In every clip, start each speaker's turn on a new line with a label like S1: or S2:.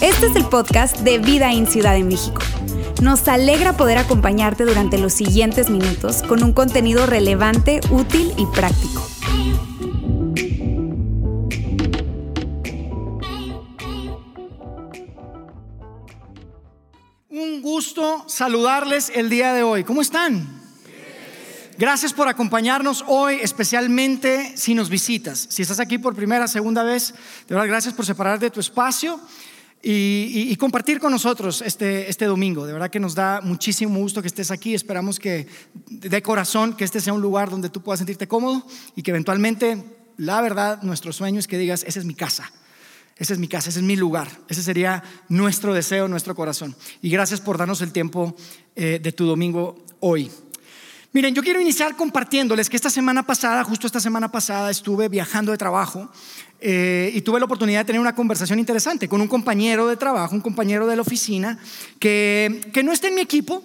S1: Este es el podcast de Vida en Ciudad de México. Nos alegra poder acompañarte durante los siguientes minutos con un contenido relevante, útil y práctico.
S2: Un gusto saludarles el día de hoy. ¿Cómo están? Gracias por acompañarnos hoy, especialmente si nos visitas. Si estás aquí por primera, segunda vez, de verdad, gracias por separar de tu espacio y, compartir con nosotros este, este domingo. De verdad que nos da muchísimo gusto que estés aquí. Esperamos que de corazón que este sea un lugar donde tú puedas sentirte cómodo y que eventualmente, la verdad, nuestro sueño es que digas, esa es mi casa. Esa es mi casa, ese es mi lugar. Ese sería nuestro deseo, nuestro corazón. Y gracias por darnos el tiempo eh, de tu domingo hoy. Miren, yo quiero iniciar compartiéndoles que esta semana pasada, justo esta semana pasada, estuve viajando de trabajo eh, y tuve la oportunidad de tener una conversación interesante con un compañero de trabajo, un compañero de la oficina, que, que no está en mi equipo,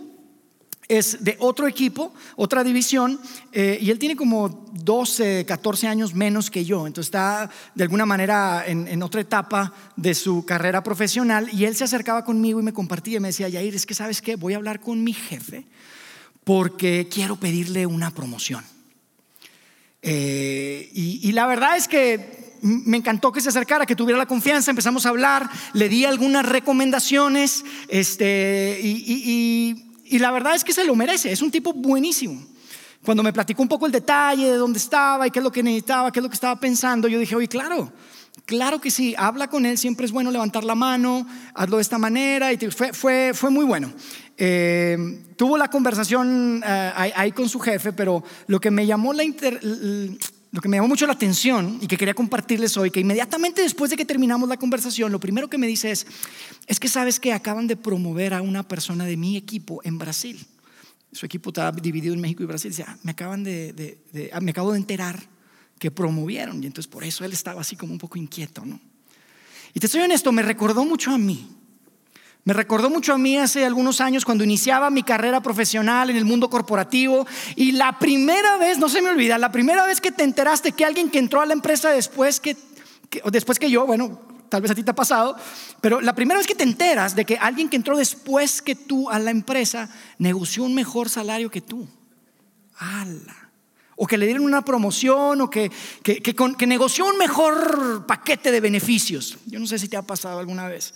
S2: es de otro equipo, otra división, eh, y él tiene como 12, 14 años menos que yo, entonces está de alguna manera en, en, otra etapa de su carrera profesional, y él se acercaba conmigo y me compartía y me decía, Yair, es que sabes qué, voy a hablar con mi jefe porque quiero pedirle una promoción. Eh, y, la verdad es que me encantó que se acercara, que tuviera la confianza, empezamos a hablar, le di algunas recomendaciones, este, y, y la verdad es que se lo merece, es un tipo buenísimo. Cuando me platicó un poco el detalle de dónde estaba y qué es lo que necesitaba, qué es lo que estaba pensando, yo dije, oye, claro, claro que sí, habla con él, siempre es bueno levantar la mano, hazlo de esta manera, y fue, fue, fue muy bueno. Eh, tuvo la conversación eh, ahí con su jefe, pero lo que me llamó la lo que me llamó mucho la atención y que quería compartirles hoy, que inmediatamente después de que terminamos la conversación, lo primero que me dice es, es que sabes que acaban de promover a una persona de mi equipo en Brasil. Su equipo está dividido en México y Brasil. Dice, ah, me acaban de, ah, me acabo de enterar que promovieron y entonces por eso él estaba así como un poco inquieto, ¿no? Y te soy honesto, me recordó mucho a mí. Me recordó mucho a mí hace algunos años cuando iniciaba mi carrera profesional en el mundo corporativo y la primera vez, no se me olvida, la primera vez que te enteraste que alguien que entró a la empresa después que, después que yo, bueno, tal vez a ti te ha pasado, pero la primera vez que te enteras de que alguien que entró después que tú a la empresa negoció un mejor salario que tú. ¡Hala! O que le dieron una promoción o que, que, que negoció un mejor paquete de beneficios. Yo no sé si te ha pasado alguna vez.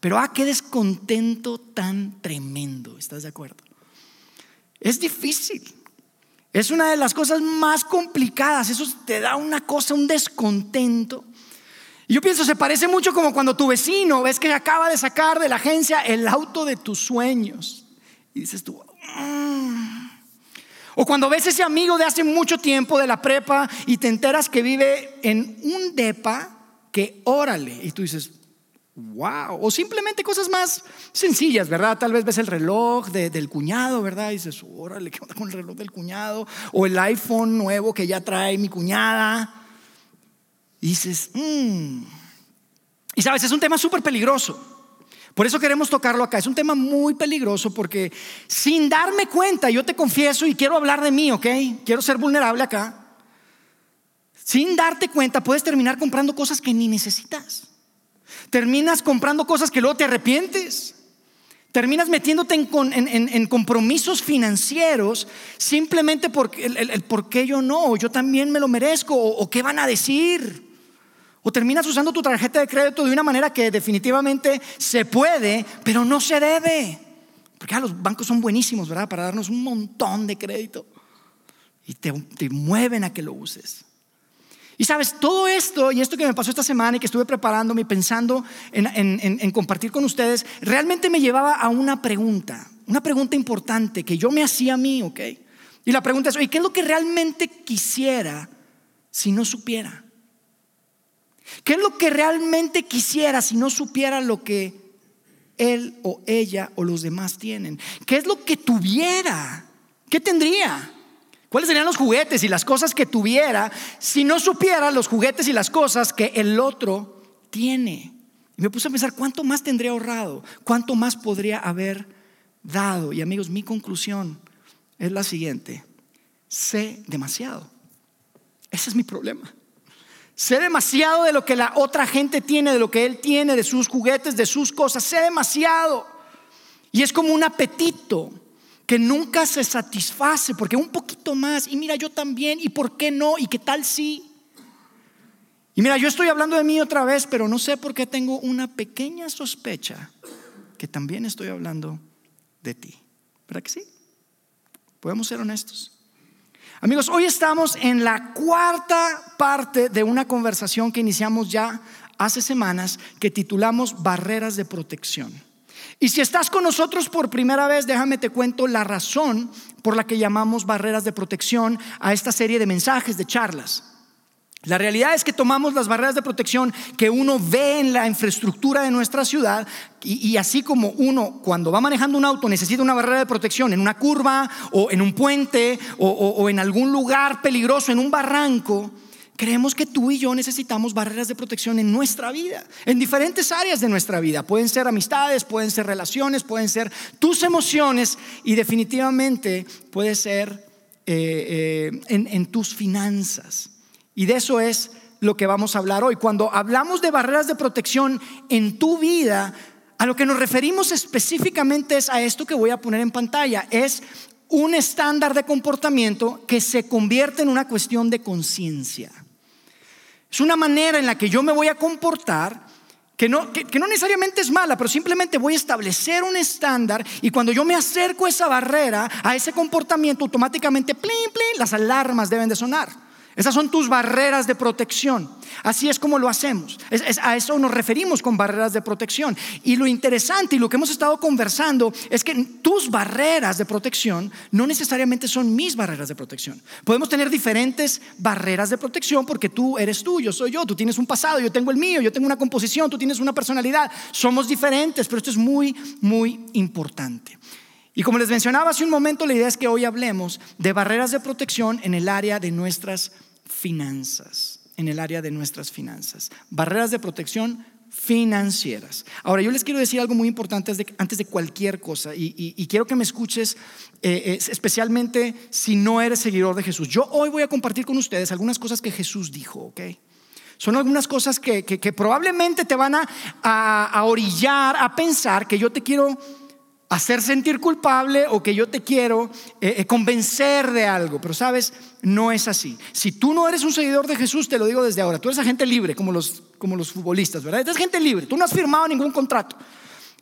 S2: Pero ah, qué descontento tan tremendo, ¿estás de acuerdo? Es difícil. Es una de las cosas más complicadas. Eso te da una cosa, un descontento. Y yo pienso, se parece mucho como cuando tu vecino ves que acaba de sacar de la agencia el auto de tus sueños. Y dices tú, mm". o cuando ves ese amigo de hace mucho tiempo de la prepa y te enteras que vive en un depa que órale. Y tú dices, wow. O simplemente cosas más sencillas, ¿verdad? Tal vez ves el reloj del cuñado, ¿verdad? Y dices, órale, ¿qué onda con el reloj del cuñado? O el iPhone nuevo que ya trae mi cuñada. Y dices, mmm. Y sabes, es un tema súper peligroso. Por eso queremos tocarlo acá. Es un tema muy peligroso porque sin darme cuenta, yo te confieso y quiero hablar de mí, ¿ok? Quiero ser vulnerable acá. Sin darte cuenta, puedes terminar comprando cosas que ni necesitas. Terminas comprando cosas que luego te arrepientes. Terminas metiéndote en, compromisos financieros simplemente porque el, por qué yo no, yo también me lo merezco, o, qué van a decir. O terminas usando tu tarjeta de crédito de una manera que definitivamente se puede, pero no se debe. Porque ah, los bancos son buenísimos, ¿verdad? Para darnos un montón de crédito. Y te, te mueven a que lo uses. Y sabes, todo esto y esto que me pasó esta semana y que estuve preparándome y pensando en, compartir con ustedes, realmente me llevaba a una pregunta, una pregunta importante que yo me hacía a mí, ¿ok? Y la pregunta es, ¿qué es lo que realmente quisiera si no supiera? ¿Qué es lo que realmente quisiera si no supiera lo que él o ella o los demás tienen? ¿Qué es lo que tuviera? ¿Qué tendría? ¿Cuáles serían los juguetes y las cosas que tuviera si no supiera los juguetes y las cosas que el otro tiene? Y me puse a pensar, ¿cuánto más tendría ahorrado? ¿Cuánto más podría haber dado? Y amigos, mi conclusión es la siguiente. Sé demasiado. Ese es mi problema. Sé demasiado de lo que la otra gente tiene, de lo que él tiene, de sus juguetes, de sus cosas. Sé demasiado. Y es como un apetito que nunca se satisface, porque un poquito más, y mira, yo también, y por qué no, y qué tal si. Y mira, yo estoy hablando de mí otra vez, pero no sé por qué tengo una pequeña sospecha que también estoy hablando de ti. ¿Verdad que sí? Podemos ser honestos. Amigos, hoy estamos en la cuarta parte de una conversación que iniciamos ya hace semanas que titulamos Barreras de Protección. Y si estás con nosotros por primera vez, déjame te cuento la razón por la que llamamos barreras de protección a esta serie de mensajes, de charlas. La realidad es que tomamos las barreras de protección que uno ve en la infraestructura de nuestra ciudad y, así como uno cuando va manejando un auto necesita una barrera de protección en una curva o en un puente o, en algún lugar peligroso, en un barranco, creemos que tú y yo necesitamos barreras de protección en nuestra vida, en diferentes áreas de nuestra vida. Pueden ser amistades, pueden ser relaciones, pueden ser tus emociones y definitivamente puede ser eh, eh, en tus finanzas. Y de eso es lo que vamos a hablar hoy. Cuando hablamos de barreras de protección en tu vida, a lo que nos referimos específicamente es a esto que voy a poner en pantalla. Es un estándar de comportamiento que se convierte en una cuestión de conciencia. Es una manera en la que yo me voy a comportar que no, que, no, necesariamente es mala, pero simplemente voy a establecer un estándar y cuando yo me acerco a esa barrera, a ese comportamiento, automáticamente, las alarmas deben de sonar. Esas son tus barreras de protección. Así es como lo hacemos. a eso nos referimos con barreras de protección. Y lo interesante y lo que hemos estado conversando es que tus barreras de protección no necesariamente son mis barreras de protección. Podemos tener diferentes barreras de protección porque tú eres tú, yo soy yo, tú tienes un pasado, yo tengo el mío, yo tengo una composición, tú tienes una personalidad. Somos diferentes, pero esto es muy, muy importante. Y como les mencionaba hace un momento, la idea es que hoy hablemos de barreras de protección en el área de nuestras finanzas, en el área de nuestras finanzas. Barreras de protección financieras. Ahora, yo les quiero decir algo muy importante antes de, cualquier cosa y, quiero que me escuches eh, eh, especialmente si no eres seguidor de Jesús. Yo hoy voy a compartir con ustedes algunas cosas que Jesús dijo, ¿ok? Son algunas cosas que, probablemente te van a, a orillar a pensar que yo te quiero hacer sentir culpable o que yo te quiero eh, eh, convencer de algo. Pero sabes, no es así. Si tú no eres un seguidor de Jesús, te lo digo desde ahora, tú eres agente libre como los, como los futbolistas, ¿verdad? Eres gente libre, tú no has firmado ningún contrato.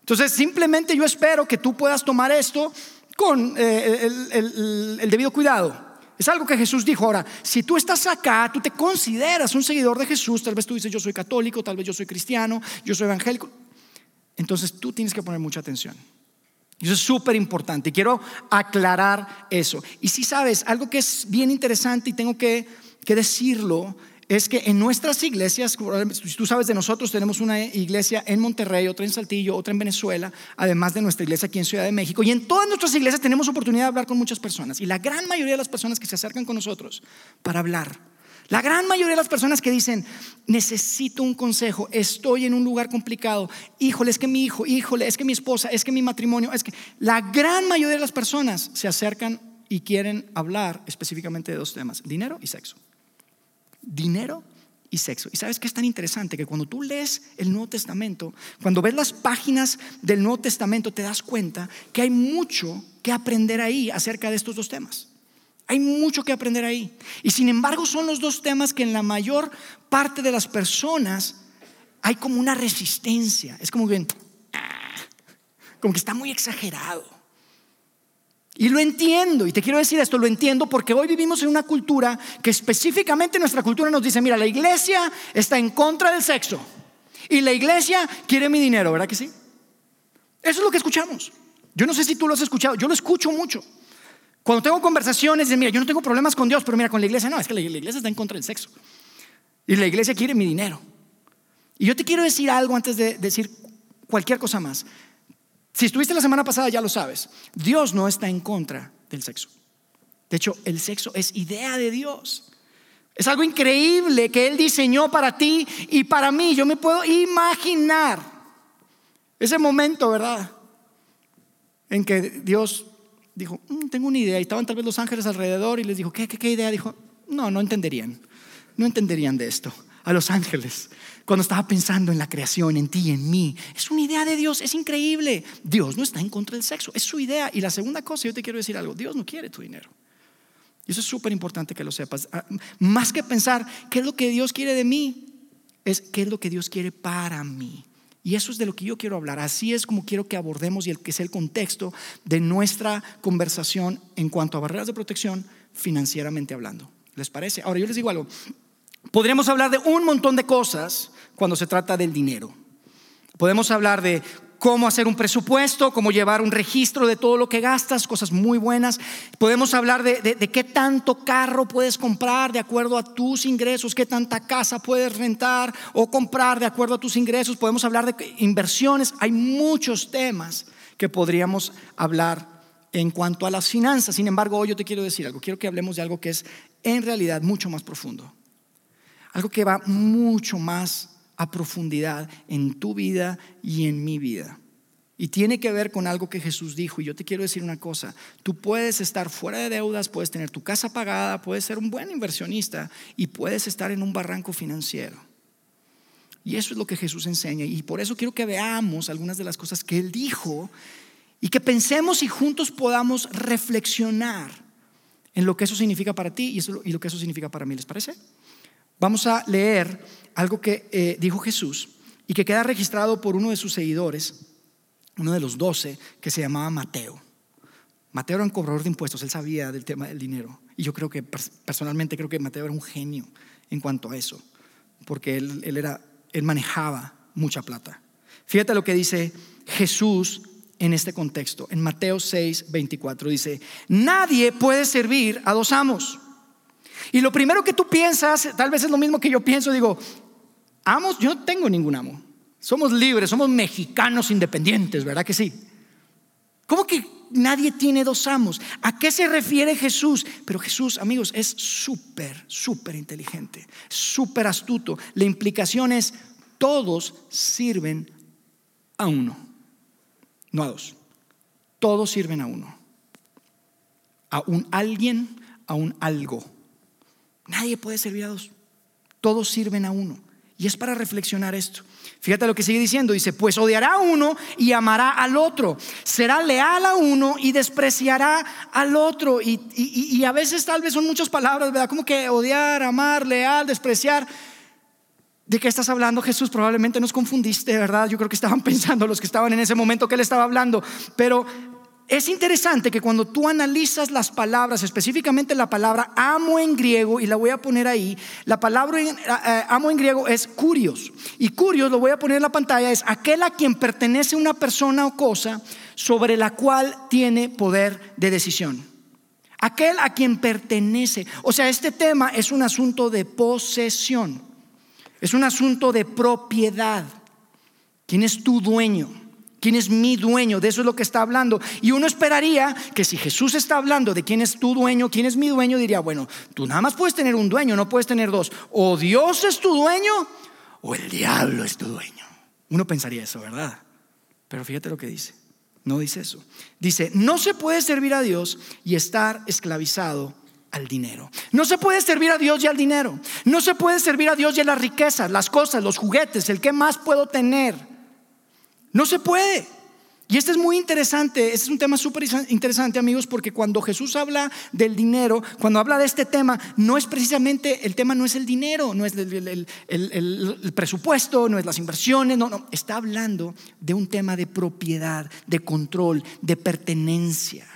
S2: Entonces, simplemente yo espero que tú puedas tomar esto con eh, el, el debido cuidado. Es algo que Jesús dijo. Ahora, si tú estás acá, tú te consideras un seguidor de Jesús, tal vez tú dices yo soy católico, tal vez yo soy cristiano, yo soy evangélico. Entonces tú tienes que poner mucha atención. Eso es súper importante. Quiero aclarar eso. Y si sabes, algo que es bien interesante y tengo que, decirlo, es que en nuestras iglesias, si tú sabes de nosotros, tenemos una iglesia en Monterrey, otra en Saltillo, otra en Venezuela, además de nuestra iglesia aquí en Ciudad de México. Y en todas nuestras iglesias tenemos oportunidad de hablar con muchas personas. Y la gran mayoría de las personas que se acercan con nosotros para hablar, la gran mayoría de las personas que dicen, necesito un consejo, estoy en un lugar complicado, híjole, es que mi hijo, híjole, es que mi esposa, es que mi matrimonio, es que la gran mayoría de las personas se acercan y quieren hablar específicamente de dos temas, dinero y sexo. Dinero y sexo. Y sabes que es tan interesante que cuando tú lees el Nuevo Testamento, cuando ves las páginas del Nuevo Testamento, te das cuenta que hay mucho que aprender ahí acerca de estos dos temas. Hay mucho que aprender ahí. Y sin embargo son los dos temas que en la mayor parte de las personas hay como una resistencia. Es como que, ah, como que está muy exagerado. Y lo entiendo, y te quiero decir esto, lo entiendo porque hoy vivimos en una cultura que específicamente nuestra cultura nos dice, mira, la iglesia está en contra del sexo y la iglesia quiere mi dinero, ¿verdad que sí? Eso es lo que escuchamos. Yo no sé si tú lo has escuchado, yo lo escucho mucho. Cuando tengo conversaciones de, mira, yo no tengo problemas con Dios, pero mira, con la iglesia no, es que la iglesia está en contra del sexo. Y la iglesia quiere mi dinero. Y yo te quiero decir algo antes de decir cualquier cosa más. Si estuviste la semana pasada ya lo sabes. Dios no está en contra del sexo. De hecho, el sexo es idea de Dios. Es algo increíble que Él diseñó para ti y para mí. Yo me puedo imaginar ese momento, ¿verdad? En que Dios dijo, mm, tengo una idea. Y estaban tal vez los ángeles alrededor y les dijo, ¿qué, qué, qué idea? Dijo, no, no entenderían. No entenderían de esto. a los ángeles cuando estaba pensando en la creación, en ti, en mí. Es una idea de Dios, es increíble. Dios no está en contra del sexo, es su idea. Y la segunda cosa, yo te quiero decir algo, Dios no quiere tu dinero. Y eso es súper importante que lo sepas. Ah, más que pensar qué es lo que Dios quiere de mí, es qué es lo que Dios quiere para mí. Y eso es de lo que yo quiero hablar. Así es como quiero que abordemos y el que es el contexto de nuestra conversación en cuanto a barreras de protección financieramente hablando. ¿Les parece? Ahora yo les digo algo. Podríamos hablar de un montón de cosas cuando se trata del dinero. Podemos hablar de cómo hacer un presupuesto, cómo llevar un registro de todo lo que gastas, cosas muy buenas. Podemos hablar de, qué tanto carro puedes comprar de acuerdo a tus ingresos, qué tanta casa puedes rentar o comprar de acuerdo a tus ingresos. Podemos hablar de inversiones. Hay muchos temas que podríamos hablar en cuanto a las finanzas. Sin embargo, hoy yo te quiero decir algo. Quiero que hablemos de algo que es en realidad mucho más profundo. Algo que va mucho más a profundidad en tu vida y en mi vida. Y tiene que ver con algo que Jesús dijo. Y yo te quiero decir una cosa, tú puedes estar fuera de deudas, puedes tener tu casa pagada, puedes ser un buen inversionista y puedes estar en un barranco financiero. Y eso es lo que Jesús enseña. Y por eso quiero que veamos algunas de las cosas que Él dijo y que pensemos y juntos podamos reflexionar en lo que eso significa para ti y, y lo que eso significa para mí. ¿Les parece? Vamos a leer algo que eh, dijo Jesús y que queda registrado por uno de sus seguidores, uno de los doce, que se llamaba Mateo. Mateo era un cobrador de impuestos, él sabía del tema del dinero. Y yo creo que personalmente creo que Mateo era un genio en cuanto a eso, porque él, él, era, él manejaba mucha plata. Fíjate lo que dice Jesús en este contexto. En Mateo 6, 24 dice, nadie puede servir a dos amos y lo primero que tú piensas, tal vez es lo mismo que yo pienso, digo, amos, yo no tengo ningún amo. Somos libres, somos mexicanos independientes, ¿verdad que sí? ¿Cómo que nadie tiene dos amos? ¿A qué se refiere Jesús? Pero Jesús, amigos, es súper, súper inteligente, súper astuto. La implicación es, todos sirven a uno, no a dos. Todos sirven a uno. A un alguien, a un algo. Nadie puede servir a dos. Todos sirven a uno. Y es para reflexionar esto. Fíjate lo que sigue diciendo. Dice, pues odiará a uno y amará al otro. Será leal a uno y despreciará al otro. Y, a veces tal vez son muchas palabras, ¿verdad? Como que odiar, amar, leal, despreciar. ¿De qué estás hablando Jesús? Probablemente nos confundiste, ¿verdad? Yo creo que estaban pensando los que estaban en ese momento que él estaba hablando. Pero es interesante que cuando tú analizas las palabras, específicamente la palabra amo en griego, y la voy a poner ahí, la palabra eh, eh, amo en griego es curios. Y curios, lo voy a poner en la pantalla, es aquel a quien pertenece una persona o cosa sobre la cual tiene poder de decisión. Aquel a quien pertenece. O sea, este tema es un asunto de posesión. Es un asunto de propiedad. ¿Quién es tu dueño? ¿Quién es mi dueño? De eso es lo que está hablando. Y uno esperaría que si Jesús está hablando de quién es tu dueño, quién es mi dueño, diría, bueno, tú nada más puedes tener un dueño, no puedes tener dos. O Dios es tu dueño o el diablo es tu dueño. Uno pensaría eso, ¿verdad? Pero fíjate lo que dice. No dice eso. Dice, no se puede servir a Dios y estar esclavizado al dinero. No se puede servir a Dios y al dinero. No se puede servir a Dios y a las riquezas, las cosas, los juguetes, el que más puedo tener. No se puede. Y este es muy interesante, este es un tema súper interesante amigos, porque cuando Jesús habla del dinero, cuando habla de este tema, no es precisamente, el tema no es el dinero, no es el, presupuesto, no es las inversiones, no, no, está hablando de un tema de propiedad, de control, de pertenencia.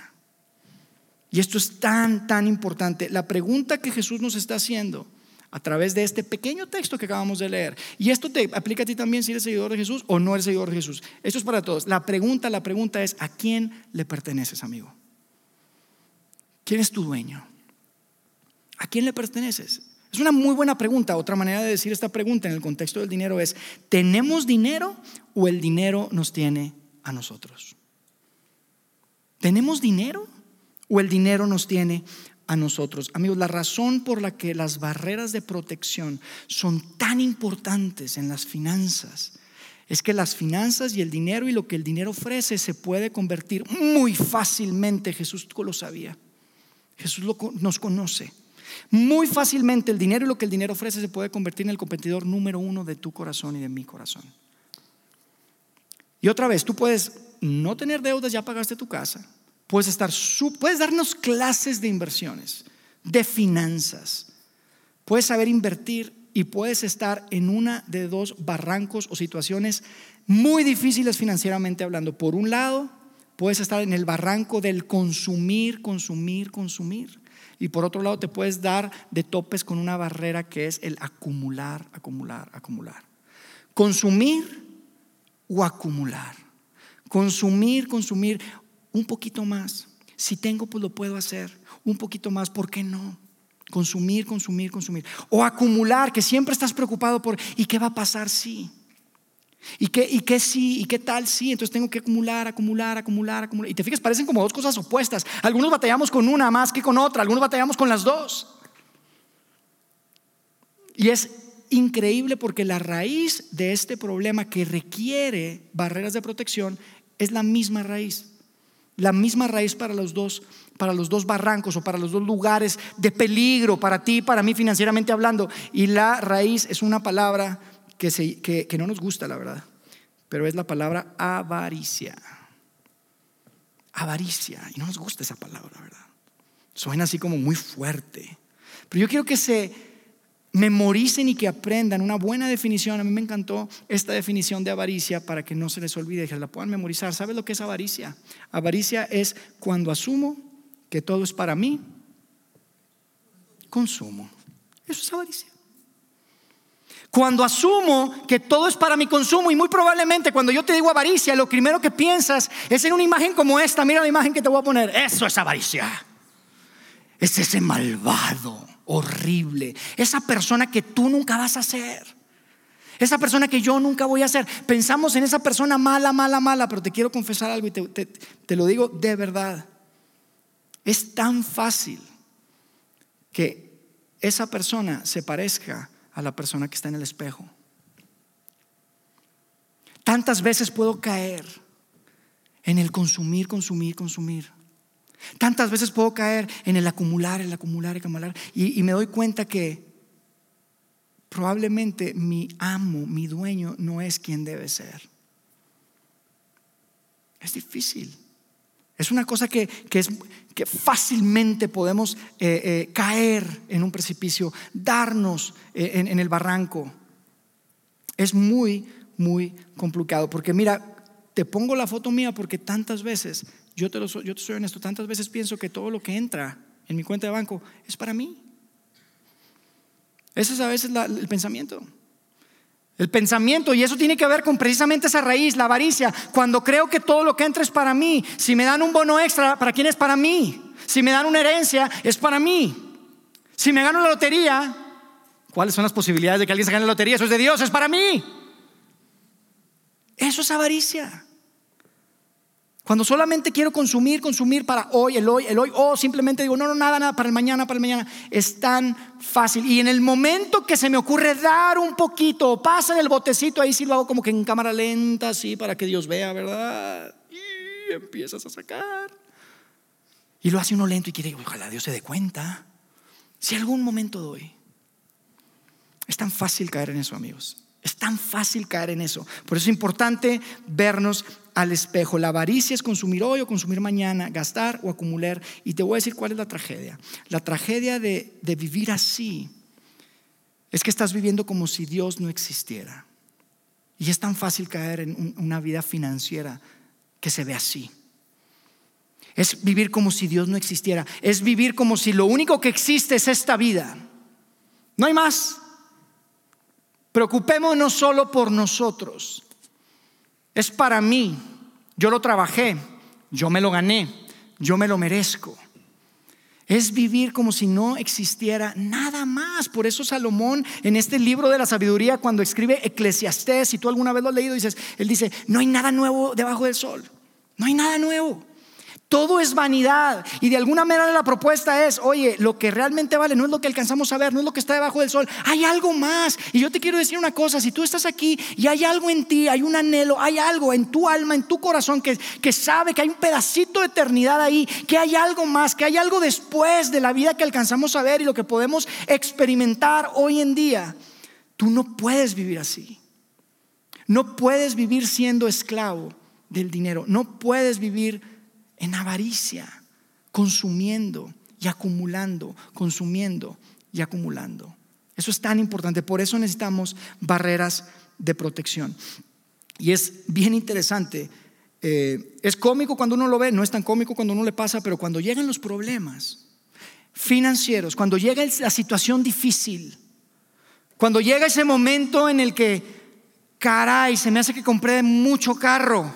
S2: Y esto es tan, tan importante. La pregunta que Jesús nos está haciendo a través de este pequeño texto que acabamos de leer. Y esto te aplica a ti también si eres seguidor de Jesús o no eres seguidor de Jesús. Esto es para todos. La pregunta, la pregunta es, ¿a quién le perteneces, amigo? ¿Quién es tu dueño? ¿A quién le perteneces? Es una muy buena pregunta. Otra manera de decir esta pregunta en el contexto del dinero es, ¿tenemos dinero o el dinero nos tiene a nosotros? ¿Tenemos dinero o el dinero nos tiene a nosotros. Amigos, la razón por la que las barreras de protección son tan importantes en las finanzas es que las finanzas y el dinero y lo que el dinero ofrece se puede convertir muy fácilmente, Jesús lo sabía, Jesús nos conoce, Muy fácilmente el dinero y lo que el dinero ofrece se puede convertir en el competidor número uno de tu corazón y de mi corazón. Y otra vez, tú puedes no tener deudas, ya pagaste tu casa. Puedes estar, puedes darnos clases de inversiones, de finanzas. Puedes saber invertir y puedes estar en una de dos barrancos o situaciones muy difíciles financieramente hablando. Por un lado, puedes estar en el barranco del consumir, consumir, consumir. Y por otro lado, te puedes dar de topes con una barrera que es el acumular, acumular, acumular. Consumir o acumular. Consumir, consumir un poquito más. Si tengo, pues lo puedo hacer. Un poquito más, ¿por qué no? Consumir, consumir, consumir. O acumular, que siempre estás preocupado por, ¿y qué va a pasar si? ¿Y qué, ¿Y qué sí? ¿Y qué tal sí? Entonces tengo que acumular, acumular, acumular, acumular. Y te fijas, parecen como dos cosas opuestas. Algunos batallamos con una más que con otra, algunos batallamos con las dos. Y es increíble porque la raíz de este problema que requiere barreras de protección es la misma raíz. La misma raíz para los dos, para los dos barrancos o para los dos lugares de peligro para ti, para mí financieramente hablando. Y la raíz es una palabra que, se, que, que no nos gusta, la verdad, pero es la palabra avaricia. Avaricia. Y no nos gusta esa palabra, ¿verdad? Suena así como muy fuerte. Pero yo quiero que se memoricen y que aprendan una buena definición. A mí me encantó esta definición de avaricia para que no se les olvide, que la puedan memorizar. ¿Sabes lo que es avaricia? Avaricia es cuando asumo que todo es para mí, consumo. Eso es avaricia. Cuando asumo que todo es para mi consumo y muy probablemente cuando yo te digo avaricia, lo primero que piensas es en una imagen como esta. Mira la imagen que te voy a poner. Eso es avaricia. Es ese malvado horrible, esa persona que tú nunca vas a ser, esa persona que yo nunca voy a ser. Pensamos en esa persona mala, mala, mala, pero te quiero confesar algo y te, te lo digo de verdad. Es tan fácil que esa persona se parezca a la persona que está en el espejo. Tantas veces puedo caer en el consumir, consumir, consumir. Tantas veces puedo caer en el acumular, el acumular, el acumular. Y, me doy cuenta que probablemente mi amo, mi dueño, no es quien debe ser. Es difícil. Es una cosa que, es, que fácilmente podemos eh, eh, caer en un precipicio, darnos eh, en, en, el barranco. Es muy, muy complicado. Porque mira, te pongo la foto mía porque tantas veces yo te, lo, yo te soy honesto, tantas veces pienso que todo lo que entra en mi cuenta de banco es para mí. Ese es a veces el pensamiento. El pensamiento, y eso tiene que ver con precisamente esa raíz, la avaricia. Cuando creo que todo lo que entra es para mí, si me dan un bono extra, ¿para quién es para mí? Si me dan una herencia, es para mí. Si me gano la lotería, ¿cuáles son las posibilidades de que alguien se gane la lotería? Eso es de Dios, es para mí. Eso es avaricia. Cuando solamente quiero consumir, consumir para hoy, el hoy, el hoy, o simplemente digo, no, no, nada, nada, para el mañana, para el mañana, es tan fácil. Y en el momento que se me ocurre dar un poquito, pasa en el botecito, ahí sí lo hago como que en cámara lenta, así, para que Dios vea, ¿verdad? Y empiezas a sacar. Y lo hace uno lento y quiere, ojalá Dios se dé cuenta. Si algún momento doy, es tan fácil caer en eso, amigos. Es tan fácil caer en eso. Por eso es importante vernos al espejo. La avaricia es consumir hoy o consumir mañana, gastar o acumular. Y te voy a decir cuál es la tragedia. La tragedia de, vivir así es que estás viviendo como si Dios no existiera. Y es tan fácil caer en una vida financiera que se ve así. Es vivir como si Dios no existiera. Es vivir como si lo único que existe es esta vida. No hay más. Preocupémonos solo por nosotros. Es para mí. Yo lo trabajé, yo me lo gané, yo me lo merezco. Es vivir como si no existiera nada más. Por eso Salomón en este libro de la sabiduría, cuando escribe Eclesiastés, si tú alguna vez lo has leído, dices, él dice, no hay nada nuevo debajo del sol. No hay nada nuevo. Todo es vanidad. Y de alguna manera la propuesta es, oye, lo que realmente vale no es lo que alcanzamos a ver, no es lo que está debajo del sol. Hay algo más. Y yo te quiero decir una cosa, si tú estás aquí y hay algo en ti, hay un anhelo, hay algo en tu alma, en tu corazón que, que sabe que hay un pedacito de eternidad ahí, que hay algo más, que hay algo después de la vida que alcanzamos a ver y lo que podemos experimentar hoy en día, tú no puedes vivir así. No puedes vivir siendo esclavo del dinero. No puedes vivir en avaricia, consumiendo y acumulando, consumiendo y acumulando. Eso es tan importante, por eso necesitamos barreras de protección. Y es bien interesante, eh, es cómico cuando uno lo ve, no es tan cómico cuando uno le pasa, pero cuando llegan los problemas financieros, cuando llega la situación difícil, cuando llega ese momento en el que, caray, se me hace que compré mucho carro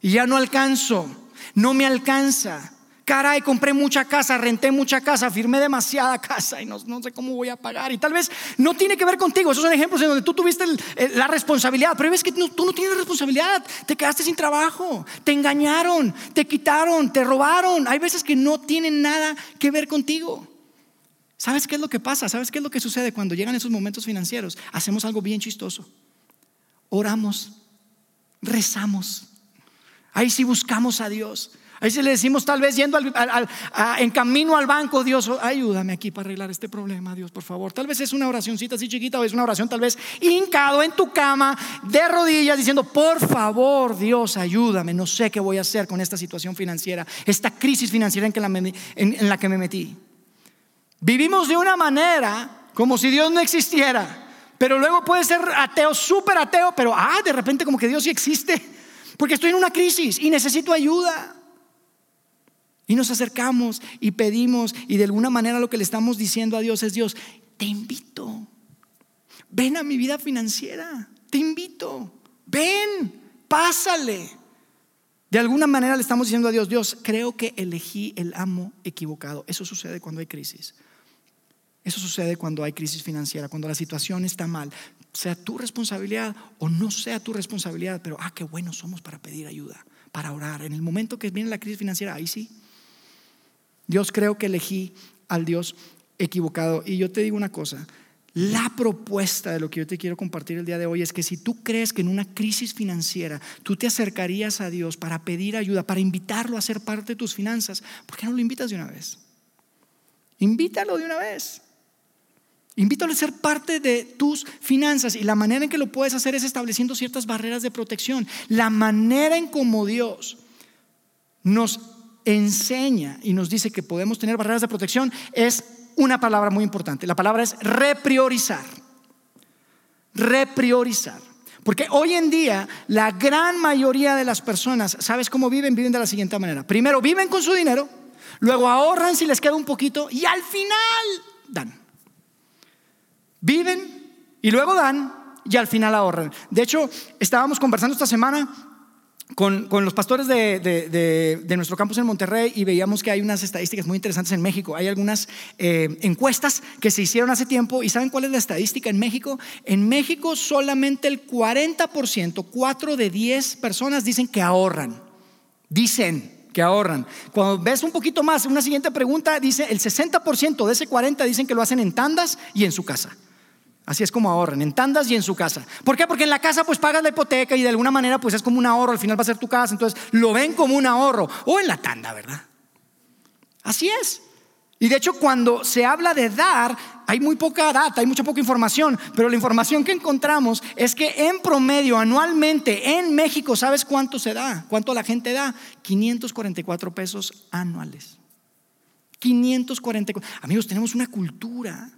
S2: y ya no alcanzo no me alcanza. Caray, compré mucha casa, renté mucha casa, firmé demasiada casa y no, sé cómo voy a pagar. Y tal vez no tiene que ver contigo. Esos son ejemplos en donde tú tuviste la responsabilidad, pero ves que tú no tienes responsabilidad. Te quedaste sin trabajo, te engañaron, te quitaron, te robaron. Hay veces que no tienen nada que ver contigo. ¿Sabes qué es lo que pasa? ¿Sabes qué es lo que sucede cuando llegan esos momentos financieros? Hacemos algo bien chistoso. Oramos, rezamos Ahí sí buscamos a Dios. Ahí sí le decimos tal vez yendo en camino al banco, Dios, ayúdame aquí para arreglar este problema, Dios, por favor. Tal vez es una oracióncita así chiquita o es una oración tal vez hincado en tu cama, de rodillas, diciendo, por favor, Dios, ayúdame. No sé qué voy a hacer con esta situación financiera, esta crisis financiera en, en la que me metí. Vivimos de una manera como si Dios no existiera. Pero luego puede ser ateo, súper ateo, pero ah, de repente como que Dios sí existe. Porque estoy en una crisis y necesito ayuda. Y nos acercamos y pedimos y de alguna manera lo que le estamos diciendo a Dios es Dios, te invito. Ven a mi vida financiera. Te invito. Ven, pásale. De alguna manera le estamos diciendo a Dios, Dios, creo que elegí el amo equivocado. Eso sucede cuando hay crisis. Eso sucede cuando hay crisis financiera, cuando la situación está mal sea tu responsabilidad o no sea tu responsabilidad, pero ah, qué buenos somos para pedir ayuda, para orar. En el momento que viene la crisis financiera, ahí sí. Dios creo que elegí al Dios equivocado. Y yo te digo una cosa, la propuesta de lo que yo te quiero compartir el día de hoy es que si tú crees que en una crisis financiera tú te acercarías a Dios para pedir ayuda, para invitarlo a ser parte de tus finanzas, ¿por qué no lo invitas de una vez? Invítalo de una vez. Invítalo a ser parte de tus finanzas y la manera en que lo puedes hacer es estableciendo ciertas barreras de protección. La manera en como Dios nos enseña y nos dice que podemos tener barreras de protección es una palabra muy importante. La palabra es repriorizar. Repriorizar. Porque hoy en día la gran mayoría de las personas, ¿sabes cómo viven? Viven de la siguiente manera. Primero viven con su dinero, luego ahorran si les queda un poquito y al final dan. Viven y luego dan y al final ahorran. De hecho, estábamos conversando esta semana con, los pastores de, nuestro campus en Monterrey y veíamos que hay unas estadísticas muy interesantes en México. Hay algunas eh, encuestas que se hicieron hace tiempo y ¿saben cuál es la estadística en México? En México solamente el 40%, 4 de 10 personas dicen que ahorran. Dicen que ahorran. Cuando ves un poquito más, una siguiente pregunta dice, el 60% de ese 40 dicen que lo hacen en tandas y en su casa. Así es como ahorran, en tandas y en su casa. ¿Por qué? Porque en la casa pues pagas la hipoteca y de alguna manera pues es como un ahorro, al final va a ser tu casa, entonces lo ven como un ahorro. O en la tanda, ¿verdad? Así es. Y de hecho cuando se habla de dar, hay muy poca data, hay mucha poca información, pero la información que encontramos es que en promedio anualmente en México, ¿sabes cuánto se da? ¿Cuánto la gente da? 544 pesos anuales. 544. Amigos, tenemos una cultura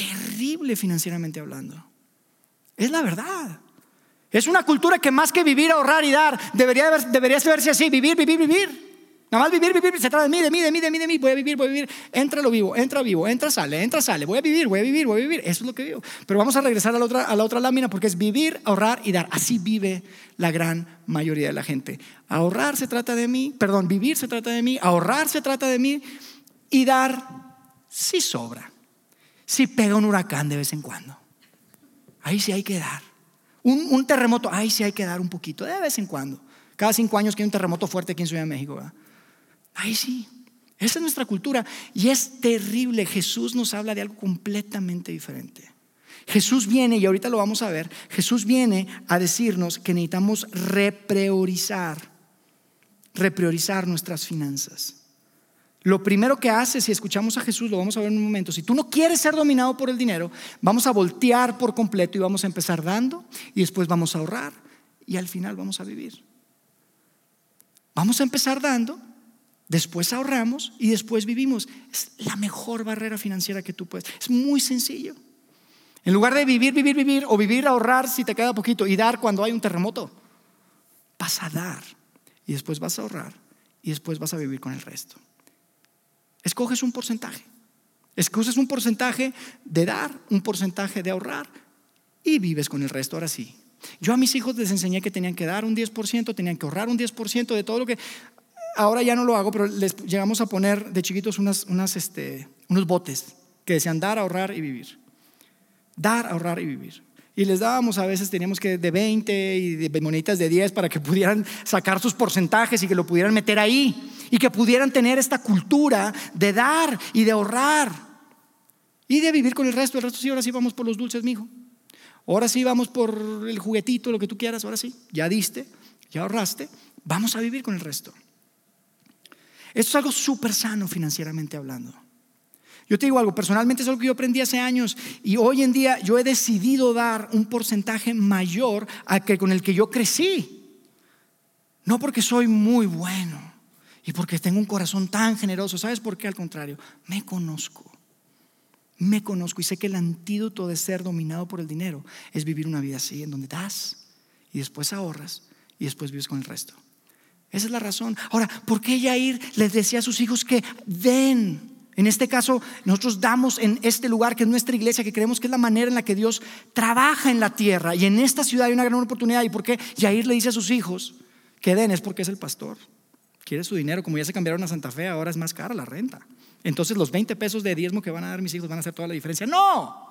S2: terrible financieramente hablando. Es la verdad. Es una cultura que más que vivir, ahorrar y dar, debería, debería verse así, vivir, vivir, vivir. Nada más vivir, vivir, se trata de mí, de mí, de mí, de mí, de mí, voy a vivir, voy a vivir, entra lo vivo, entra vivo, entra, sale, entra, sale, voy a vivir, voy a vivir, voy a vivir, eso es lo que vivo. Pero vamos a regresar a la otra, a la otra lámina porque es vivir, ahorrar y dar. Así vive la gran mayoría de la gente. Ahorrar se trata de mí, perdón, vivir se trata de mí, ahorrar se trata de mí y dar sí sobra si pega un huracán de vez en cuando. Ahí sí hay que dar. Un, terremoto, ahí sí hay que dar un poquito, de vez en cuando. cada cinco años que hay un terremoto fuerte aquí en Ciudad de México. Ahí sí, esa es nuestra cultura y es terrible. Jesús nos habla de algo completamente diferente. Jesús viene, y ahorita lo vamos a ver, Jesús viene a decirnos que necesitamos repriorizar, repriorizar nuestras finanzas. Lo primero que hace, si escuchamos a Jesús, lo vamos a ver en un momento, si tú no quieres ser dominado por el dinero, vamos a voltear por completo y vamos a empezar dando y después vamos a ahorrar y al final vamos a vivir. Vamos a empezar dando, después ahorramos y después vivimos. Es la mejor barrera financiera que tú puedes. Es muy sencillo. En lugar de vivir, vivir, vivir o vivir, ahorrar si te queda poquito y dar cuando hay un terremoto, vas a dar y después vas a ahorrar y después vas a vivir con el resto. Escoges un porcentaje. Escoges un porcentaje de dar, un porcentaje de ahorrar y vives con el resto. Ahora sí. Yo a mis hijos les enseñé que tenían que dar un 10%, tenían que ahorrar un 10% de todo lo que... Ahora ya no lo hago, pero les llegamos a poner de chiquitos unas, unas, este, unos botes que decían dar, ahorrar y vivir. Dar, ahorrar y vivir. Y les dábamos a veces, teníamos que de 20 y de moneditas de 10 para que pudieran sacar sus porcentajes y que lo pudieran meter ahí y que pudieran tener esta cultura de dar y de ahorrar y de vivir con el resto. El resto sí, ahora sí vamos por los dulces, mijo. Ahora sí vamos por el juguetito, lo que tú quieras, ahora sí. Ya diste, ya ahorraste, vamos a vivir con el resto. Esto es algo súper sano financieramente hablando. Yo te digo algo, personalmente es algo que yo aprendí hace años y hoy en día yo he decidido dar un porcentaje mayor que con el que yo crecí. No porque soy muy bueno y porque tengo un corazón tan generoso. ¿Sabes por qué? Al contrario, me conozco. Me conozco y sé que el antídoto de ser dominado por el dinero es vivir una vida así, en donde das y después ahorras y después vives con el resto. Esa es la razón. Ahora, ¿por qué Yair les decía a sus hijos que den? En este caso, nosotros damos en este lugar que es nuestra iglesia, que creemos que es la manera en la que Dios trabaja en la tierra. Y en esta ciudad hay una gran oportunidad. ¿Y por qué Yair le dice a sus hijos que den? Es porque es el pastor. Quiere su dinero. Como ya se cambiaron a Santa Fe, ahora es más cara la renta. Entonces los 20 pesos de diezmo que van a dar mis hijos van a hacer toda la diferencia. No.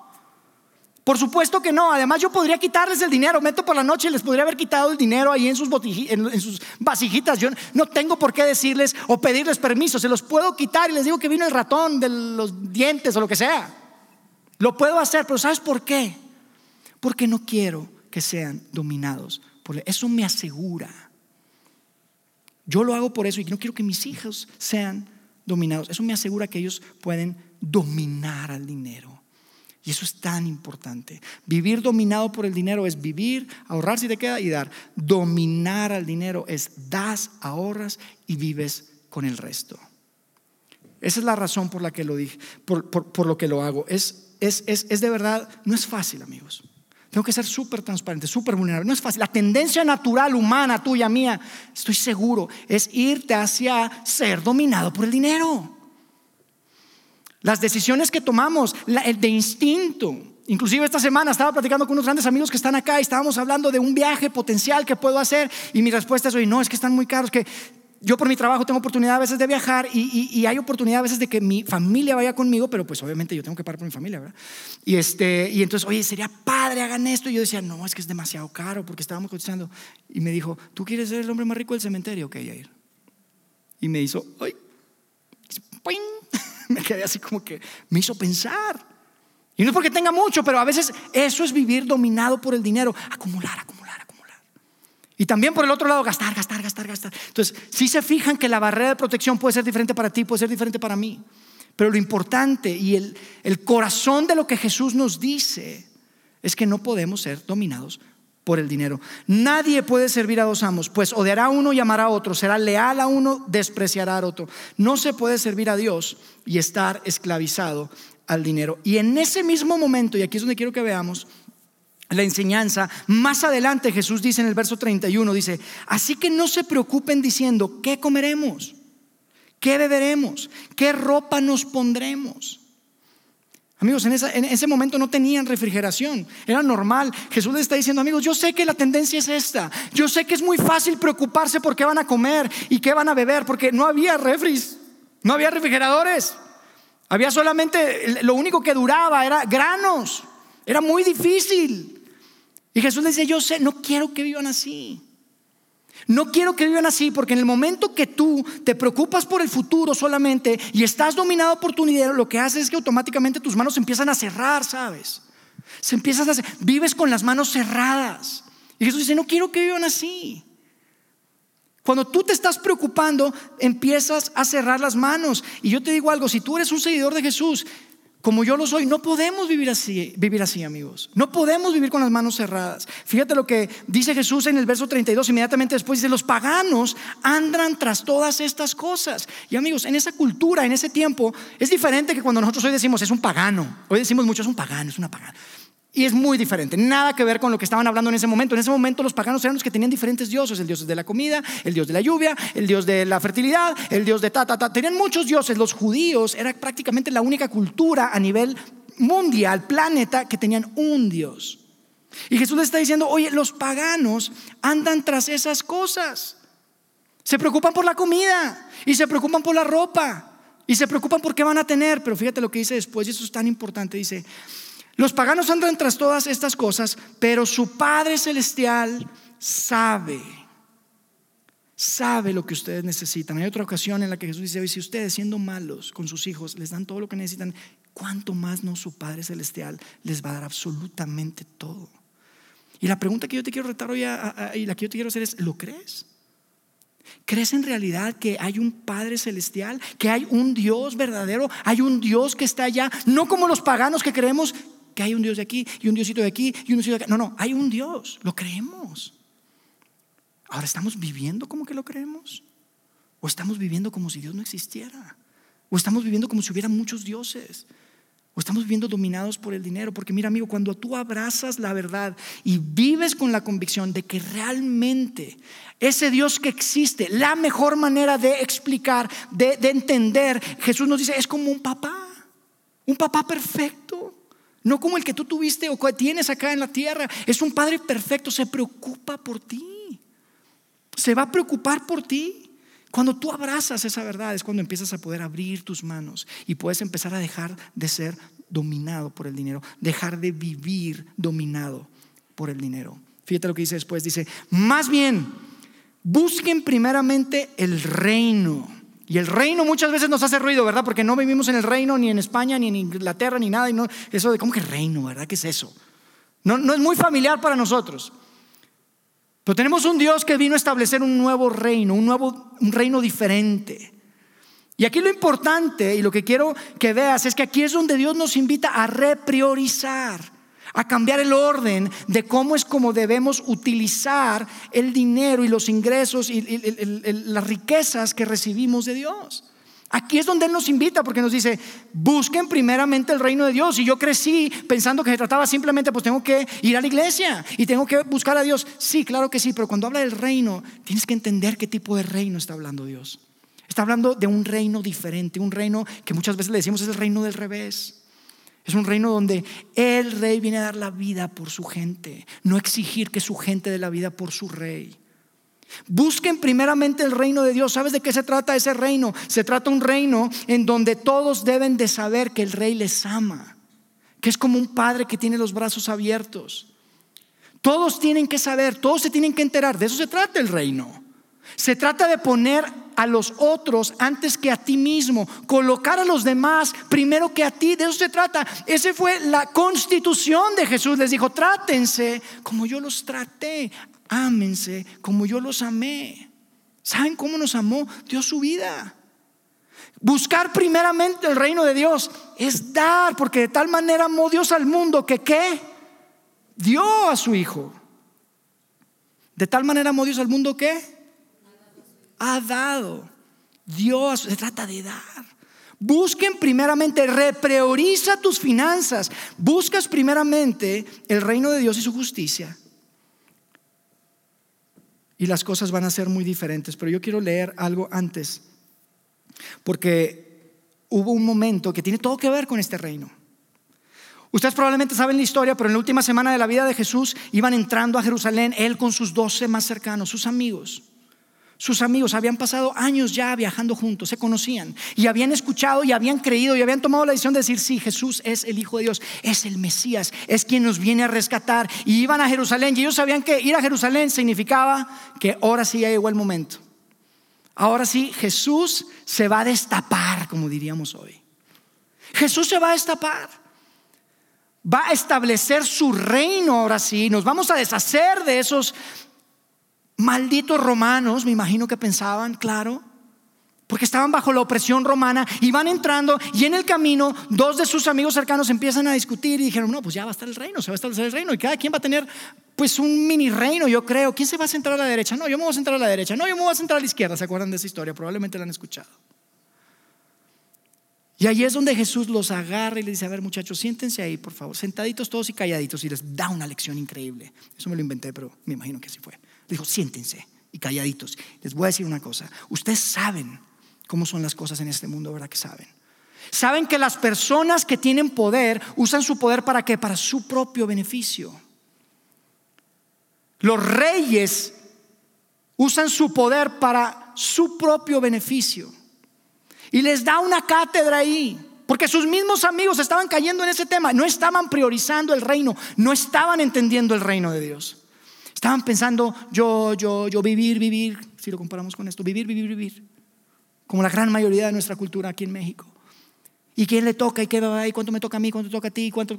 S2: Por supuesto que no. Además, yo podría quitarles el dinero. Meto por la noche y les podría haber quitado el dinero ahí en sus, en sus vasijitas. Yo no tengo por qué decirles o pedirles permiso. Se los puedo quitar y les digo que vino el ratón de los dientes o lo que sea. Lo puedo hacer, pero ¿sabes por qué? Porque no quiero que sean dominados. Por eso me asegura. Yo lo hago por eso y no quiero que mis hijos sean dominados. Eso me asegura que ellos pueden dominar al dinero. Y eso es tan importante. Vivir dominado por el dinero es vivir, ahorrar si te queda y dar. Dominar al dinero es das, ahorras y vives con el resto. Esa es la razón por la que lo dije, por, lo que lo hago. Es, es, es, es de verdad, no es fácil, amigos. Tengo que ser súper transparente, súper vulnerable. No es fácil. La tendencia natural, humana, tuya, mía, estoy seguro, es irte hacia ser dominado por el dinero. Las decisiones que tomamos, el de instinto. Inclusive esta semana estaba platicando con unos grandes amigos que están acá y estábamos hablando de un viaje potencial que puedo hacer y mi respuesta es, oye, no, es que están muy caros, que yo por mi trabajo tengo oportunidad a veces de viajar y, hay oportunidad a veces de que mi familia vaya conmigo, pero pues obviamente yo tengo que pagar por mi familia, ¿verdad? Y, este, y entonces, oye, sería padre, hagan esto. Y yo decía, no, es que es demasiado caro porque estábamos cotizando. Y me dijo, ¿tú quieres ser el hombre más rico del cementerio? Ok, ir Y me hizo, ¡ay! me quedé así como que me hizo pensar. Y no es porque tenga mucho, pero a veces eso es vivir dominado por el dinero. Acumular, acumular, acumular. Y también por el otro lado, gastar, gastar, gastar, gastar. Entonces, si se fijan que la barrera de protección puede ser diferente para ti, puede ser diferente para mí. Pero lo importante y el, el corazón de lo que Jesús nos dice es que no podemos ser dominados por el dinero. Nadie puede servir a dos amos, pues odiará a uno y amará a otro, será leal a uno, despreciará a otro. No se puede servir a Dios y estar esclavizado al dinero. Y en ese mismo momento, y aquí es donde quiero que veamos, la enseñanza. Más adelante Jesús dice en el verso 31, dice, así que no se preocupen diciendo, ¿qué comeremos? ¿Qué beberemos? ¿Qué ropa nos pondremos? Amigos, en, ese momento no tenían refrigeración, era normal. Jesús les está diciendo, amigos, yo sé que la tendencia es esta. Yo sé que es muy fácil preocuparse por qué van a comer y qué van a beber, porque no había refris, no había refrigeradores. Había solamente, lo único que duraba era granos. Era muy difícil. Y Jesús les decía, yo sé, no quiero que vivan así. No quiero que vivan así porque en el momento que tú te preocupas por el futuro solamente y estás dominado por tu dinero, lo que hace es que automáticamente tus manos se empiezan a cerrar, ¿sabes? Se empiezan a vives con las manos cerradas. Y Jesús dice, no quiero que vivan así. Cuando tú te estás preocupando, empiezas a cerrar las manos. Y yo te digo algo, si tú eres un seguidor de Jesús, como yo lo soy, no podemos vivir así, vivir así, amigos. No podemos vivir con las manos cerradas. Fíjate lo que dice Jesús en el verso 32, inmediatamente después dice, los paganos andan tras todas estas cosas. Y amigos, en esa cultura, en ese tiempo, es diferente que cuando nosotros hoy decimos, es un pagano. Hoy decimos mucho, es un pagano, es una pagana. Y es muy diferente, nada que ver con lo que estaban hablando en ese momento. En ese momento los paganos eran los que tenían diferentes dioses, el dios de la comida, el dios de la lluvia, el dios de la fertilidad, el dios de ta, ta, ta. Tenían muchos dioses. Los judíos era prácticamente la única cultura a nivel mundial, planeta, que tenían un dios. Y Jesús le está diciendo, oye, los paganos andan tras esas cosas. Se preocupan por la comida y se preocupan por la ropa y se preocupan por qué van a tener. Pero fíjate lo que dice después, y eso es tan importante, dice, los paganos andan tras todas estas cosas, pero su Padre Celestial sabe, sabe lo que ustedes necesitan. Hay otra ocasión en la que Jesús dice, si ustedes siendo malos con sus hijos les dan todo lo que necesitan, ¿cuánto más no su Padre Celestial les va a dar absolutamente todo? Y la pregunta que yo te quiero retar hoy y la que yo te quiero hacer es, ¿lo crees? ¿Crees en realidad que hay un Padre Celestial? ¿Que hay un Dios verdadero? ¿Hay un Dios que está allá? No como los paganos que creemos que hay un Dios de aquí y un Diosito de aquí y un Diosito de acá. No, no, hay un Dios, lo creemos. Ahora, ¿estamos viviendo como que lo creemos? ¿O estamos viviendo como si Dios no existiera? ¿O estamos viviendo como si hubiera muchos dioses? ¿O estamos viviendo dominados por el dinero? Porque mira, amigo, cuando tú abrazas la verdad y vives con la convicción de que realmente ese Dios que existe, la mejor manera de explicar, de, de entender, Jesús nos dice, es como un papá, un papá perfecto. No como el que tú tuviste o que tienes acá en la tierra. Es un Padre perfecto, se preocupa por ti. Se va a preocupar por ti. Cuando tú abrazas esa verdad es cuando empiezas a poder abrir tus manos y puedes empezar a dejar de ser dominado por el dinero, dejar de vivir dominado por el dinero. Fíjate lo que dice después, dice, más bien, busquen primeramente el reino y el reino muchas veces nos hace ruido, ¿verdad? Porque no vivimos en el reino, ni en España, ni en Inglaterra, ni nada. Y eso de, ¿cómo que reino, verdad? ¿Qué es eso? No, no es muy familiar para nosotros. Pero tenemos un Dios que vino a establecer un nuevo reino, un nuevo un reino diferente. Y aquí lo importante y lo que quiero que veas es que aquí es donde Dios nos invita a repriorizar a cambiar el orden de cómo es como debemos utilizar el dinero y los ingresos y, las riquezas que recibimos de Dios. Aquí es donde Él nos invita porque nos dice, busquen primeramente el reino de Dios. Y yo crecí pensando que se trataba simplemente, pues tengo que ir a la iglesia y tengo que buscar a Dios. Sí, claro que sí, pero cuando habla del reino, tienes que entender qué tipo de reino está hablando Dios. Está hablando de un reino diferente, un reino que muchas veces le decimos es el reino del revés. Es un reino donde el rey viene a dar la vida por su gente, no exigir que su gente dé la vida por su rey. Busquen primeramente el reino de Dios. ¿Sabes de qué se trata ese reino? Se trata un reino en donde todos deben de saber que el rey les ama, que es como un padre que tiene los brazos abiertos. Todos tienen que saber, todos se tienen que enterar. De eso se trata el reino. Se trata de poner a los otros antes que a ti mismo, colocar a los demás primero que a ti, de eso se trata. Esa fue la constitución de Jesús. Les dijo, trátense como yo los traté, ámense como yo los amé. ¿Saben cómo nos amó? Dio su vida. Buscar primeramente el reino de Dios es dar, porque de tal manera amó Dios al mundo que qué? Dio a su Hijo. De tal manera amó Dios al mundo que ha dado. Dios se trata de dar. Busquen primeramente, reprioriza tus finanzas. Buscas primeramente el reino de Dios y su justicia. Y las cosas van a ser muy diferentes. Pero yo quiero leer algo antes. Porque hubo un momento que tiene todo que ver con este reino. Ustedes probablemente saben la historia, pero en la última semana de la vida de Jesús iban entrando a Jerusalén, él con sus doce más cercanos, sus amigos sus amigos habían pasado años ya viajando juntos, se conocían y habían escuchado y habían creído y habían tomado la decisión de decir, sí, Jesús es el Hijo de Dios, es el Mesías, es quien nos viene a rescatar. Y iban a Jerusalén y ellos sabían que ir a Jerusalén significaba que ahora sí ya llegó el momento. Ahora sí, Jesús se va a destapar, como diríamos hoy. Jesús se va a destapar. Va a establecer su reino ahora sí. Nos vamos a deshacer de esos malditos romanos, me imagino que pensaban, claro, porque estaban bajo la opresión romana y van entrando y en el camino dos de sus amigos cercanos empiezan a discutir y dijeron, no, pues ya va a estar el reino, se va a establecer el reino y cada quien va a tener pues un mini reino, yo creo. ¿Quién se va a sentar a la derecha? No, yo me voy a sentar a la derecha. No, yo me voy a sentar a la izquierda. ¿Se acuerdan de esa historia? Probablemente la han escuchado. Y ahí es donde Jesús los agarra y les dice, a ver muchachos, siéntense ahí, por favor, sentaditos todos y calladitos y les da una lección increíble. Eso me lo inventé, pero me imagino que así fue. Dijo, siéntense y calladitos. Les voy a decir una cosa. Ustedes saben cómo son las cosas en este mundo, ¿verdad que saben? Saben que las personas que tienen poder usan su poder para qué? Para su propio beneficio. Los reyes usan su poder para su propio beneficio. Y les da una cátedra ahí. Porque sus mismos amigos estaban cayendo en ese tema. No estaban priorizando el reino. No estaban entendiendo el reino de Dios. Estaban pensando yo, yo, yo, vivir, vivir, si lo comparamos con esto, vivir, vivir, vivir, como la gran mayoría de nuestra cultura aquí en México. ¿Y quién le toca? ¿Y qué va? ¿Y cuánto me toca a mí? ¿Cuánto toca a ti? ¿Cuánto?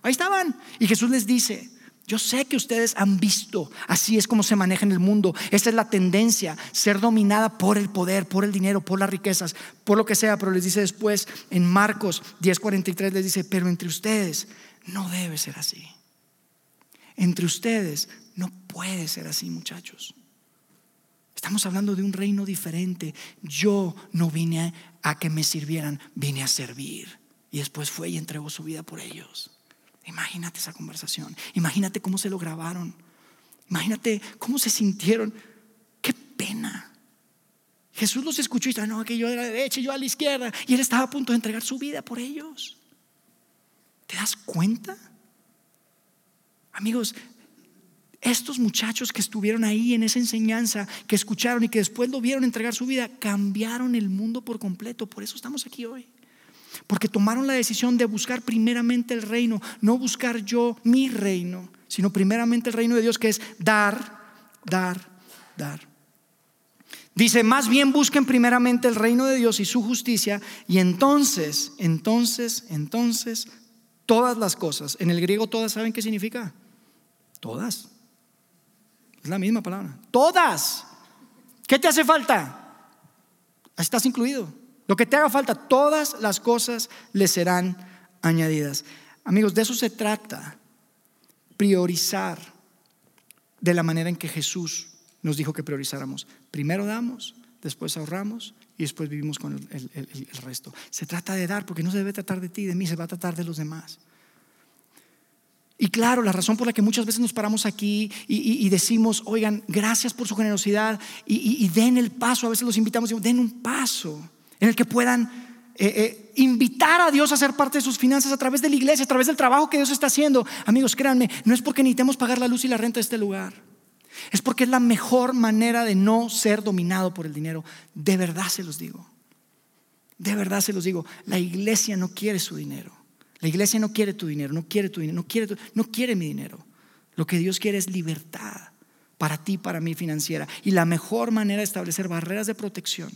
S2: Ahí estaban. Y Jesús les dice, yo sé que ustedes han visto, así es como se maneja en el mundo. Esta es la tendencia, ser dominada por el poder, por el dinero, por las riquezas, por lo que sea. Pero les dice después en Marcos 10:43, les dice, pero entre ustedes no debe ser así. Entre ustedes no puede ser así, muchachos. Estamos hablando de un reino diferente. Yo no vine a, que me sirvieran, vine a servir. Y después fue y entregó su vida por ellos. Imagínate esa conversación. Imagínate cómo se lo grabaron. Imagínate cómo se sintieron. Qué pena. Jesús los escuchó y dijo, no, que yo a la derecha y yo a la izquierda. Y él estaba a punto de entregar su vida por ellos. ¿Te das cuenta? Amigos, estos muchachos que estuvieron ahí en esa enseñanza, que escucharon y que después lo vieron entregar su vida, cambiaron el mundo por completo. Por eso estamos aquí hoy. Porque tomaron la decisión de buscar primeramente el reino, no buscar yo mi reino, sino primeramente el reino de Dios que es dar, dar, dar. Dice, más bien busquen primeramente el reino de Dios y su justicia y entonces, entonces, entonces, todas las cosas, en el griego todas, ¿saben qué significa? Todas. Es la misma palabra. Todas. ¿Qué te hace falta? Estás incluido. Lo que te haga falta, todas las cosas le serán añadidas. Amigos, de eso se trata. Priorizar de la manera en que Jesús nos dijo que priorizáramos. Primero damos, después ahorramos y después vivimos con el, el, resto. Se trata de dar, porque no se debe tratar de ti, de mí, se va a tratar de los demás. Y claro, la razón por la que muchas veces nos paramos aquí y, decimos, oigan, gracias por su generosidad y, den el paso, a veces los invitamos y den un paso en el que puedan eh, eh, invitar a Dios a ser parte de sus finanzas a través de la iglesia, a través del trabajo que Dios está haciendo. Amigos, créanme, no es porque necesitemos pagar la luz y la renta de este lugar. Es porque es la mejor manera de no ser dominado por el dinero. De verdad se los digo. De verdad se los digo. La iglesia no quiere su dinero. La iglesia no quiere tu dinero, no quiere tu dinero, no quiere, no quiere mi dinero. Lo que Dios quiere es libertad para ti, para mí financiera. Y la mejor manera de establecer barreras de protección,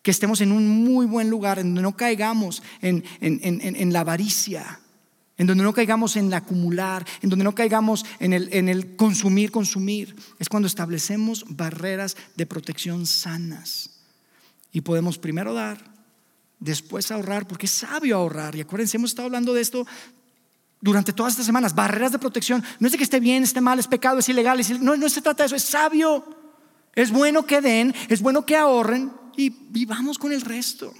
S2: que estemos en un muy buen lugar, en donde no caigamos en, en, la avaricia, en donde no caigamos en el acumular, en donde no caigamos en el, en el consumir, consumir, es cuando establecemos barreras de protección sanas. Y podemos primero dar después ahorrar, porque es sabio ahorrar. Y acuérdense, hemos estado hablando de esto durante todas estas semanas. Barreras de protección. No es de que esté bien, esté mal, es pecado, es ilegal. no, no se trata de eso, es sabio. Es bueno que den, es bueno que ahorren y vivamos con el resto.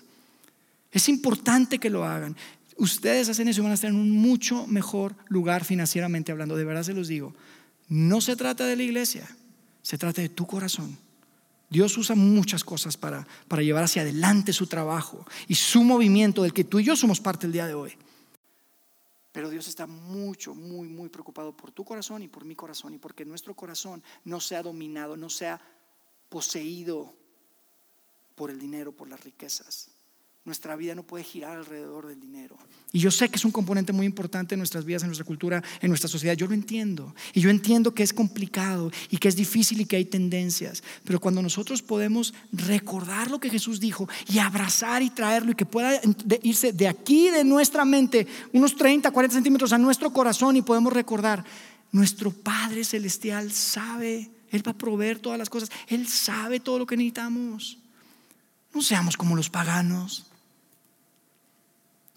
S2: Es importante que lo hagan. Ustedes hacen eso y van a estar en un mucho mejor lugar financieramente hablando. De verdad se los digo. No se trata de la iglesia, se trata de tu corazón. Dios usa muchas cosas para, para llevar hacia adelante su trabajo y su movimiento del que tú y yo somos parte el día de hoy. Pero Dios está mucho, muy, muy preocupado por tu corazón y por mi corazón y porque nuestro corazón no sea dominado, no sea poseído por el dinero, por las riquezas. Nuestra vida no puede girar alrededor del dinero. Y yo sé que es un componente muy importante en nuestras vidas, en nuestra cultura, en nuestra sociedad. Yo lo entiendo. Y yo entiendo que es complicado y que es difícil y que hay tendencias. Pero cuando nosotros podemos recordar lo que Jesús dijo y abrazar y traerlo y que pueda irse de aquí, de nuestra mente, unos 30, 40 centímetros a nuestro corazón y podemos recordar, nuestro Padre Celestial sabe, Él va a proveer todas las cosas, Él sabe todo lo que necesitamos. No seamos como los paganos.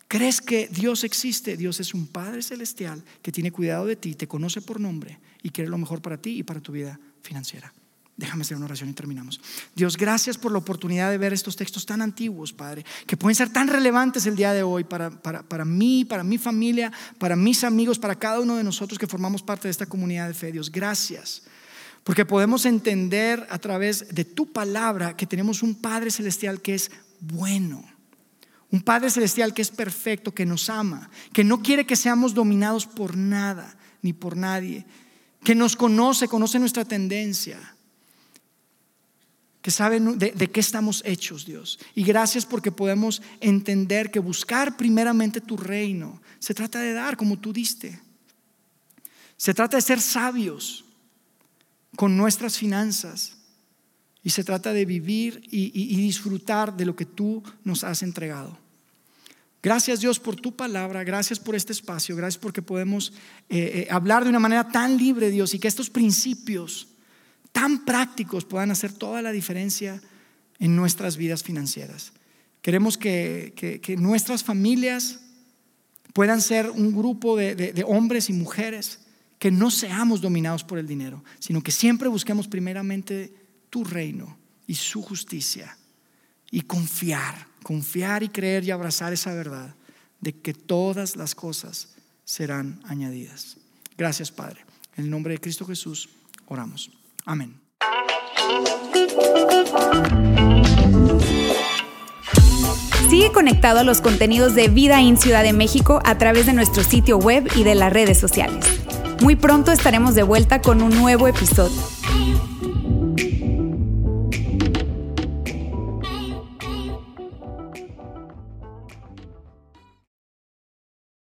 S2: ¿Crees que Dios existe? Dios es un Padre celestial que tiene cuidado de ti, te conoce por nombre y quiere lo mejor para ti y para tu vida financiera. Déjame hacer una oración y terminamos. Dios, gracias por la oportunidad de ver estos textos tan antiguos, Padre, que pueden ser tan relevantes el día de hoy para, para, para, mí, para mi familia, para mis amigos, para cada uno de nosotros que formamos parte de esta comunidad de fe. Dios, gracias. Porque podemos entender a través de tu palabra que tenemos un Padre Celestial que es bueno un Padre Celestial que es perfecto, que nos ama, que no quiere que seamos dominados por nada ni por nadie, que nos conoce, conoce nuestra tendencia, que sabe de, qué estamos hechos, Dios. Y gracias porque podemos entender que buscar primeramente tu reino se trata de dar como tú diste. Se trata de ser sabios con nuestras finanzas y se trata de vivir y, disfrutar de lo que tú nos has entregado. Gracias Dios por tu palabra, gracias por este espacio, gracias porque podemos eh, eh, hablar de una manera tan libre, Dios, y que estos principios tan prácticos puedan hacer toda la diferencia en nuestras vidas financieras. Queremos que, nuestras familias puedan ser un grupo de hombres y mujeres que no seamos dominados por el dinero, sino que siempre busquemos primeramente tu reino y su justicia y confiar, confiar y creer y abrazar esa verdad de que todas las cosas serán añadidas. Gracias Padre. En el nombre de Cristo Jesús oramos. Amén.
S1: Sigue conectado a los contenidos de Vida en Ciudad de México a través de nuestro sitio web y de las redes sociales. Muy pronto estaremos de vuelta con un nuevo episodio.